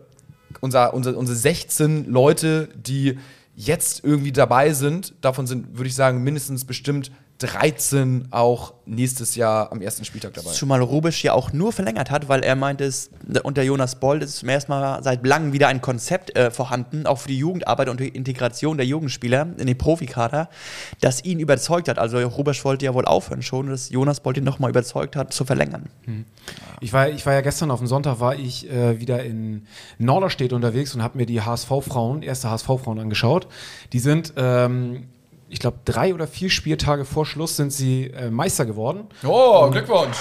unser, unser, unsere 16 Leute, die jetzt irgendwie dabei sind, davon sind, würde ich sagen, mindestens bestimmt 13 auch nächstes Jahr am ersten Spieltag dabei. Schon mal Rubisch ja auch nur verlängert hat, weil er meinte, es, unter Jonas Bold ist zum ersten Mal seit langem wieder ein Konzept äh, vorhanden, auch für die Jugendarbeit und die Integration der Jugendspieler in den Profikader, das ihn überzeugt hat. Also Rubisch wollte ja wohl aufhören schon, dass Jonas Bold ihn nochmal überzeugt hat, zu verlängern. Hm. Ich, war, ich war ja gestern auf dem Sonntag, war ich äh, wieder in Norderstedt unterwegs und habe mir die HSV-Frauen, erste HSV-Frauen angeschaut. Die sind ähm, ich glaube, drei oder vier Spieltage vor Schluss sind sie äh, Meister geworden. Oh, und, Glückwunsch!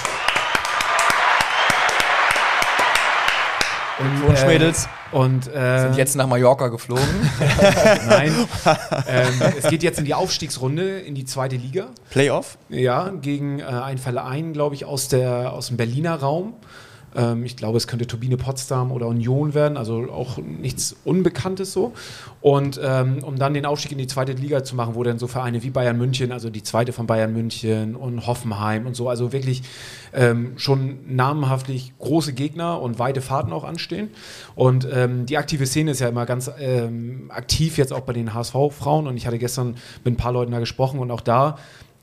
Glückwunsch, äh, Mädels. Und äh, sind jetzt nach Mallorca geflogen. Nein. ähm, es geht jetzt in die Aufstiegsrunde in die zweite Liga. Playoff? Ja, gegen äh, einen Verein, glaube ich, aus, der, aus dem Berliner Raum. Ähm, ich glaube, es könnte Turbine Potsdam oder Union werden, also auch nichts Unbekanntes so. Und ähm, um dann den Aufstieg in die zweite Liga zu machen, wo dann so Vereine wie Bayern München, also die zweite von Bayern München und Hoffenheim und so, also wirklich ähm, schon namenhaftlich große Gegner und weite Fahrten auch anstehen. Und ähm, die aktive Szene ist ja immer ganz ähm, aktiv jetzt auch bei den HSV-Frauen und ich hatte gestern mit ein paar Leuten da gesprochen und auch da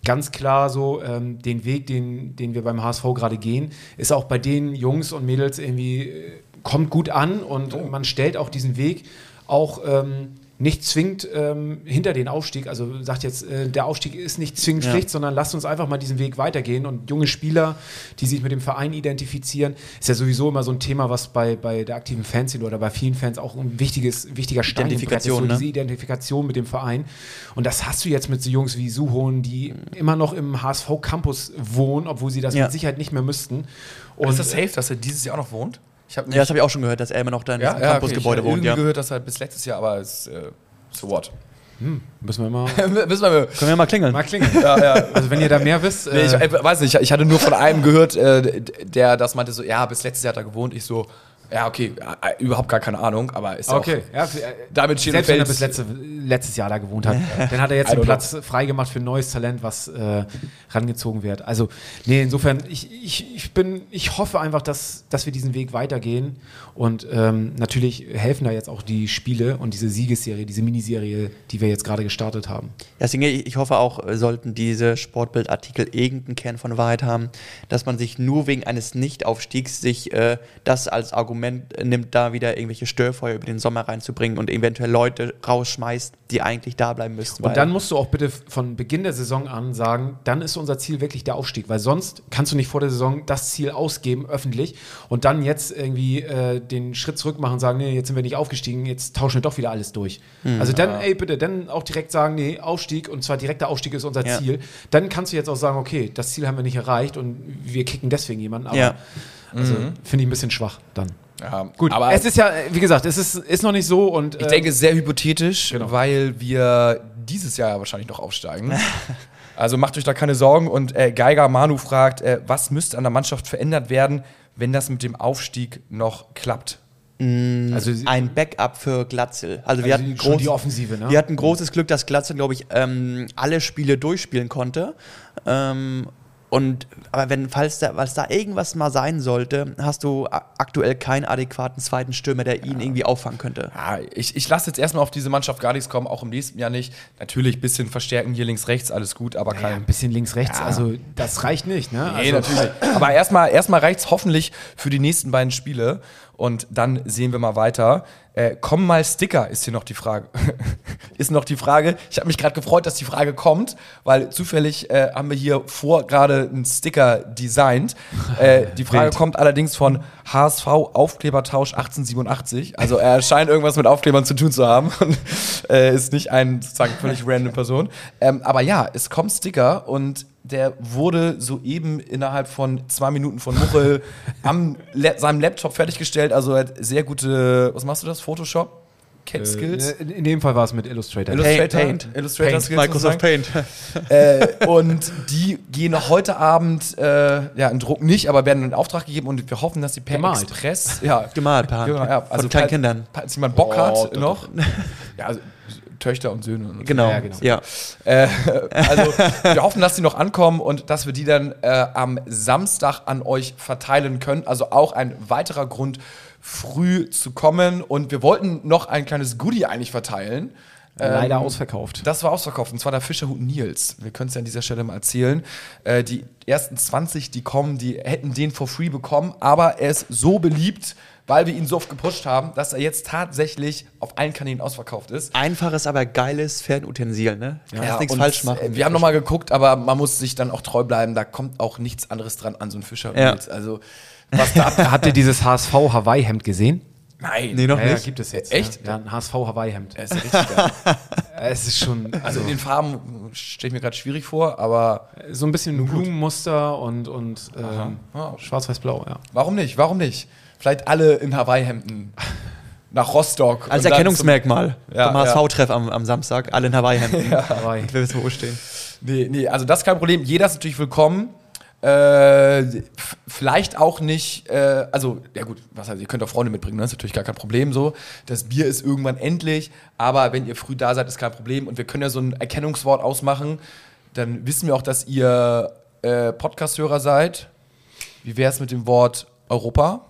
ganz klar so, ähm, den Weg, den, den wir beim HSV gerade gehen, ist auch bei den Jungs und Mädels irgendwie, äh, kommt gut an und oh. man stellt auch diesen Weg auch ähm, nicht zwingend ähm, hinter den Aufstieg, also sagt jetzt, äh, der Aufstieg ist nicht zwingend Ja. Pflicht, sondern lasst uns einfach mal diesen Weg weitergehen und junge Spieler, die sich mit dem Verein identifizieren, ist ja sowieso immer so ein Thema, was bei, bei der aktiven Fanszene oder bei vielen Fans auch ein wichtiges, wichtiger Stein Brett ist, so Identifikation, ne? diese Identifikation mit dem Verein. Und das hast du jetzt mit so Jungs wie Suhohn, die immer noch im HSV-Campus wohnen, obwohl sie das Ja. mit Sicherheit nicht mehr müssten. Und ist das safe, dass er dieses Jahr auch noch wohnt? Ich habe Ja, das habe ich auch schon gehört, dass er immer noch da in diesem Campusgebäude ich hab wohnt. irgendwie Ja. gehört, dass er bis letztes Jahr, aber es, äh, so what? müssen wir mal, Wissen wir, Können wir mal klingeln? mal klingeln. ja, ja. Also wenn ihr da mehr wisst, Nee, ich äh, äh, weiß nicht, ich hatte nur von einem gehört, äh, der das meinte so, ja, bis letztes Jahr hat er gewohnt. Ich so, ja, okay, äh, überhaupt gar keine Ahnung, aber ist okay. auch, Ja, für, äh, damit steht selbst wenn er bis letzte, letztes Jahr da gewohnt hat, dann hat er jetzt den Platz freigemacht für ein neues Talent, was äh, rangezogen wird. Also, nee, insofern, ich, ich, ich bin, ich hoffe einfach, dass, dass wir diesen Weg weitergehen. Und ähm, natürlich helfen da jetzt auch die Spiele und diese Siegesserie, diese Miniserie, die wir jetzt gerade gestartet haben. Deswegen, ich ich hoffe auch, äh, sollten diese Sportbildartikel irgendeinen Kern von Wahrheit haben, dass man sich nur wegen eines Nichtaufstiegs sich äh, das als Argument äh, nimmt, da wieder irgendwelche Störfeuer über den Sommer reinzubringen und eventuell Leute rausschmeißt, die eigentlich da bleiben müssten. Und dann musst du auch bitte von Beginn der Saison an sagen, dann ist unser Ziel wirklich der Aufstieg, weil sonst kannst du nicht vor der Saison das Ziel ausgeben, öffentlich, und dann jetzt irgendwie äh, den Schritt zurück machen und sagen, nee, jetzt sind wir nicht aufgestiegen, jetzt tauschen wir doch wieder alles durch. Also dann, ey, bitte, dann auch direkt sagen, nee, Aufstieg, und zwar direkter Aufstieg ist unser Ja. Ziel. Dann kannst du jetzt auch sagen, okay, das Ziel haben wir nicht erreicht und wir kicken deswegen jemanden, aber Ja. also, finde ich ein bisschen schwach dann. Ja, Gut, aber es ist ja, wie gesagt, es ist, ist noch nicht so und Ich äh, denke, sehr hypothetisch, Genau. weil wir dieses Jahr ja wahrscheinlich noch aufsteigen. also macht euch da keine Sorgen. Und äh, Geiger Manu fragt, äh, was müsste an der Mannschaft verändert werden, wenn das mit dem Aufstieg noch klappt? also, ein Backup für Glatzel. Also, wir Also hatten schon groß, die Offensive, ne? Wir hatten großes Glück, dass Glatzel, glaube ich, ähm, alle Spiele durchspielen konnte. Ähm, und aber wenn, falls da, falls da irgendwas mal sein sollte, hast du aktuell keinen adäquaten zweiten Stürmer, der ihn irgendwie auffangen könnte. Ja, ich, ich lasse jetzt erstmal auf diese Mannschaft gar nichts kommen, auch im nächsten Jahr nicht. Natürlich ein bisschen verstärken hier links, rechts, alles gut, aber ja, kein. ein bisschen links, rechts, also das reicht nicht, ne? Nee, also, natürlich. Aber erstmal erstmal reicht es hoffentlich für die nächsten beiden Spiele. Und dann sehen wir mal weiter. Äh, kommen mal Sticker, ist hier noch die Frage. ist noch die Frage. Ich habe mich gerade gefreut, dass die Frage kommt, weil zufällig äh, haben wir hier vor gerade einen Sticker designt. Äh, die Frage Wild. kommt allerdings von HSV Aufklebertausch 1887. Also er scheint irgendwas mit Aufklebern zu tun zu haben und äh, ist nicht ein sozusagen völlig random Person. Ähm, aber ja, es kommt Sticker und der wurde soeben innerhalb von zwei Minuten von Muchel am La seinem Laptop fertiggestellt. Also er hat sehr gute, was machst du das? Photoshop? Cat Skills? Äh, in dem Fall war es mit Illustrator. Illustrator, Paint. Illustrator Paint. Skills Microsoft sozusagen. Paint. äh, und die gehen heute Abend, äh, ja, in Druck nicht, aber werden in Auftrag gegeben und wir hoffen, dass die per Gemalt. Express, ja, Gemalt per Hand. Ja, ja, Von also kleinen falls- Kindern. Falls jemand Bock hat Oh, doch, noch. ja, also, Töchter und Söhne. Und so. Genau. Ja, genau. Ja. Äh, also wir hoffen, dass die noch ankommen und dass wir die dann äh, am Samstag an euch verteilen können. Also auch ein weiterer Grund, früh zu kommen. Und wir wollten noch ein kleines Goodie eigentlich verteilen. Leider Ähm, ausverkauft. Das war ausverkauft, und zwar der Fischerhut Nils. Wir können es ja an dieser Stelle mal erzählen. Äh, die ersten 20, die kommen, die hätten den for free bekommen, aber er ist so beliebt, weil wir ihn so oft gepusht haben, dass er jetzt tatsächlich auf allen Kanälen ausverkauft ist. Einfaches, aber geiles Fernutensil, ne? Du kannst nichts und, falsch machen. äh, Wir haben nochmal geguckt, aber man muss sich dann auch treu bleiben. Da kommt auch nichts anderes dran an so ein Fischerhut. Ja. Also, was da. Habt ihr dieses HSV Hawaii-Hemd gesehen? Nein. Nee, noch Ja, ja, nicht. gibt es jetzt. Echt? Ja, ja ein HSV Hawaii-Hemd. Er ist richtig geil. Es ist schon Also in den Farben stelle ich mir gerade schwierig vor, aber so ein bisschen Blumenmuster und, und ähm, Ja. schwarz-weiß-blau, ja. warum nicht? Warum nicht? Vielleicht alle in Hawaii-Hemden nach Rostock. Als Erkennungsmerkmal Ja, vom HSV-Treff am, am Samstag, alle in Hawaii-Hemden. Hawaii. Und wir wissen, wo wir stehen. Zum, nee, nee, also das ist kein Problem. Jeder ist natürlich willkommen. Äh, vielleicht auch nicht, äh, also, ja gut, was heißt, ihr könnt auch Freunde mitbringen, ne? das ist natürlich gar kein Problem so. Das Bier ist irgendwann endlich, aber wenn ihr früh da seid, ist kein Problem. Und wir können ja so ein Erkennungswort ausmachen. Dann wissen wir auch, dass ihr äh, Podcast-Hörer seid. Wie wäre es mit dem Wort Europa?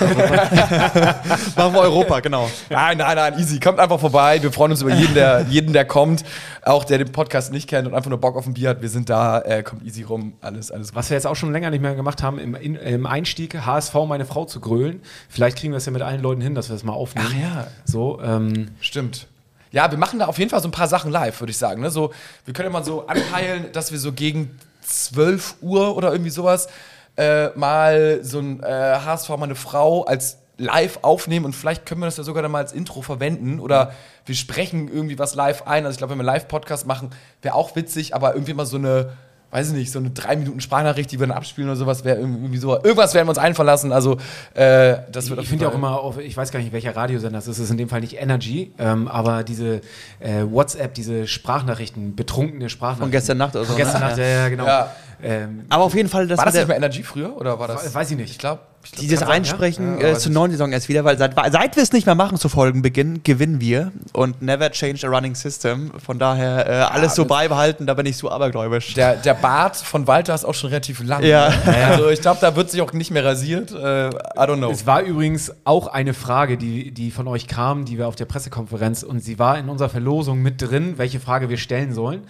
Machen wir Europa, genau. Nein, nein, nein, easy. Kommt einfach vorbei. Wir freuen uns über jeden, der, jeden, der kommt. Auch der den Podcast nicht kennt und einfach nur Bock auf ein Bier hat. Wir sind da. Äh, kommt easy rum. Alles, alles gut. Was wir jetzt auch schon länger nicht mehr gemacht haben, im, in, im Einstieg HSV meine Frau zu grölen. Vielleicht kriegen wir es ja mit allen Leuten hin, dass wir das mal aufnehmen. Ach ja. So, ähm, Stimmt. Ja, wir machen da auf jeden Fall so ein paar Sachen live, würde ich sagen. Ne? So, wir können ja mal so anpeilen, dass wir so gegen 12 Uhr oder irgendwie sowas äh, mal so ein äh, HSV meine Frau als live aufnehmen und vielleicht können wir das ja sogar dann mal als Intro verwenden oder wir sprechen irgendwie was live ein. Also ich glaube, wenn wir Live-Podcast machen, wäre auch witzig, aber irgendwie mal so eine, weiß ich nicht, so eine drei Minuten Sprachnachricht, die wir dann abspielen oder sowas, wäre irgendwie so, irgendwas werden wir uns einfallen lassen. Also äh, das wird Ich finde ja auch immer, auf, ich weiß gar nicht, welcher Radiosender das ist, es ist in dem Fall nicht Energy, ähm, aber diese äh, WhatsApp, diese Sprachnachrichten, betrunkene Sprachnachrichten. Von gestern Nacht oder so. Von gestern ne? Nacht, ja, ja, genau. Ja. Ähm, Aber auf jeden Fall, das War das nicht mehr Energy früher oder war das? weiß ich nicht. Ich glaube. Ich glaub, Dieses kann sein, Einsprechen ja? Ja, äh, zur neuen Saison erst wieder, weil seit, seit wir es nicht mehr machen zu Folgenbeginn, gewinnen wir und never change a running system. Von daher äh, alles so das- beibehalten, da bin ich so abergläubisch. Der, der Bart von Walter ist auch schon relativ lang. Ja. Ne? Also ich glaube, da wird sich auch nicht mehr rasiert. Äh, I don't know. Es war übrigens auch eine Frage, die, die von euch kam, die wir auf der Pressekonferenz und sie war in unserer Verlosung mit drin, welche Frage wir stellen sollen.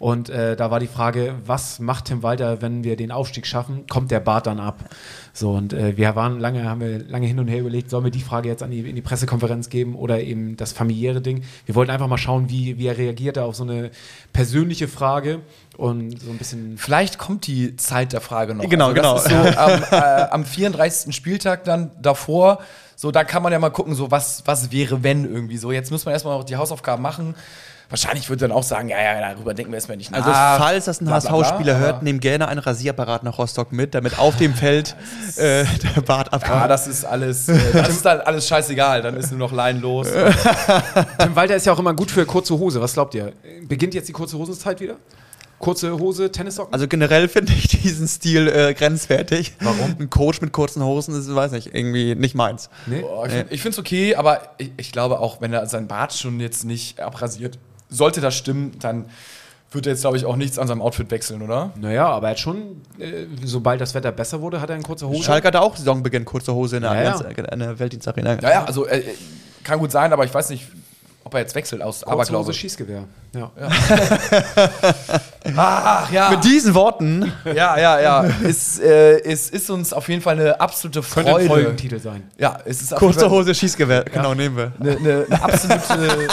Und äh, da war die Frage, was macht Tim Walter, wenn wir den Aufstieg schaffen? Kommt der Bart dann ab? So, und äh, wir waren lange, haben wir lange hin und her überlegt, sollen wir die Frage jetzt an die, in die Pressekonferenz geben oder eben das familiäre Ding? Wir wollten einfach mal schauen, wie, wie er reagierte auf so eine persönliche Frage und so ein bisschen. Vielleicht kommt die Zeit der Frage noch. Genau, also das genau. Ist so am, äh, am 34. Spieltag dann davor. So, da kann man ja mal gucken, so was, was wäre, wenn irgendwie so. Jetzt muss man erstmal noch die Hausaufgaben machen. Wahrscheinlich wird er dann auch sagen, ja, ja, darüber denken wir erstmal nicht nach. Also falls das ein HSV-Spieler hört, nehmt gerne einen Rasierapparat nach Rostock mit, damit auf dem Feld äh, der Bart abkommt. Ja, das ist alles, äh, das ist dann alles scheißegal. Dann ist nur noch Line los. Tim Walter ist ja auch immer gut für kurze Hose. Was glaubt ihr? Beginnt jetzt die kurze Hosenzeit wieder? Kurze Hose, Tennissocken? Also generell finde ich diesen Stil äh, grenzwertig. Warum? Ein Coach mit kurzen Hosen ist, weiß nicht, irgendwie nicht meins. nee? Boah, ich ich finde es okay, aber ich, ich glaube auch, wenn er sein Bart schon jetzt nicht abrasiert, sollte das stimmen, dann wird er jetzt, glaube ich, auch nichts an seinem Outfit wechseln, oder? Naja, aber er hat schon, äh, sobald das Wetter besser wurde, hat er eine kurze Hose. Schalke hatte auch Saisonbeginn kurze Hose in der, Ja, ja. Allianz- in der Weltdienstarena. Naja, also äh, kann gut sein, aber ich weiß nicht, ob er jetzt wechselt aus kurze Hose, Aberglaube. Schießgewehr. Ja. Ach ja, Mit diesen Worten ja, ja, ja. es, äh, es ist uns auf jeden Fall eine absolute Könnte ein Freude. Folgentitel sein. Ja, es ist kurze Hose, Schießgewehr, genau, nehmen wir. eine, eine, eine absolute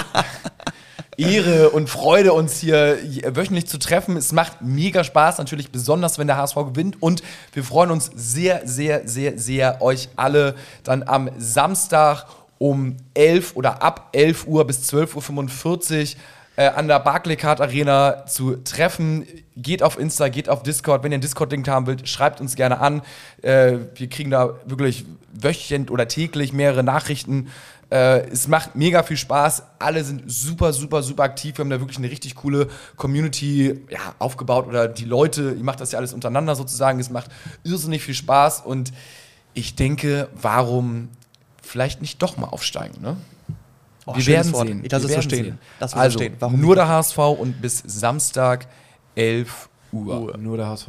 Ehre und Freude, uns hier wöchentlich zu treffen. Es macht mega Spaß, natürlich besonders, wenn der HSV gewinnt. Und wir freuen uns sehr, sehr, sehr, sehr, euch alle dann am Samstag um 11 oder ab 11 Uhr bis 12.45 Uhr äh, an der Barclaycard Arena zu treffen. Geht auf Insta, geht auf Discord. Wenn ihr einen Discord-Link haben wollt, schreibt uns gerne an. Äh, wir kriegen da wirklich wöchentlich oder täglich mehrere Nachrichten. Äh, es macht mega viel Spaß. Alle sind super, super, super aktiv. Wir haben da wirklich eine richtig coole Community ja, aufgebaut. Oder die Leute, ihr macht das ja alles untereinander sozusagen. Es macht irrsinnig viel Spaß. Und ich denke, warum vielleicht nicht doch mal aufsteigen, ne? Oh, wir werden Wort. sehen. Ich lasse Wir werden stehen. sehen. So also, stehen. Warum nur der HSV und bis Samstag 11 Uhr. Nur der HSV.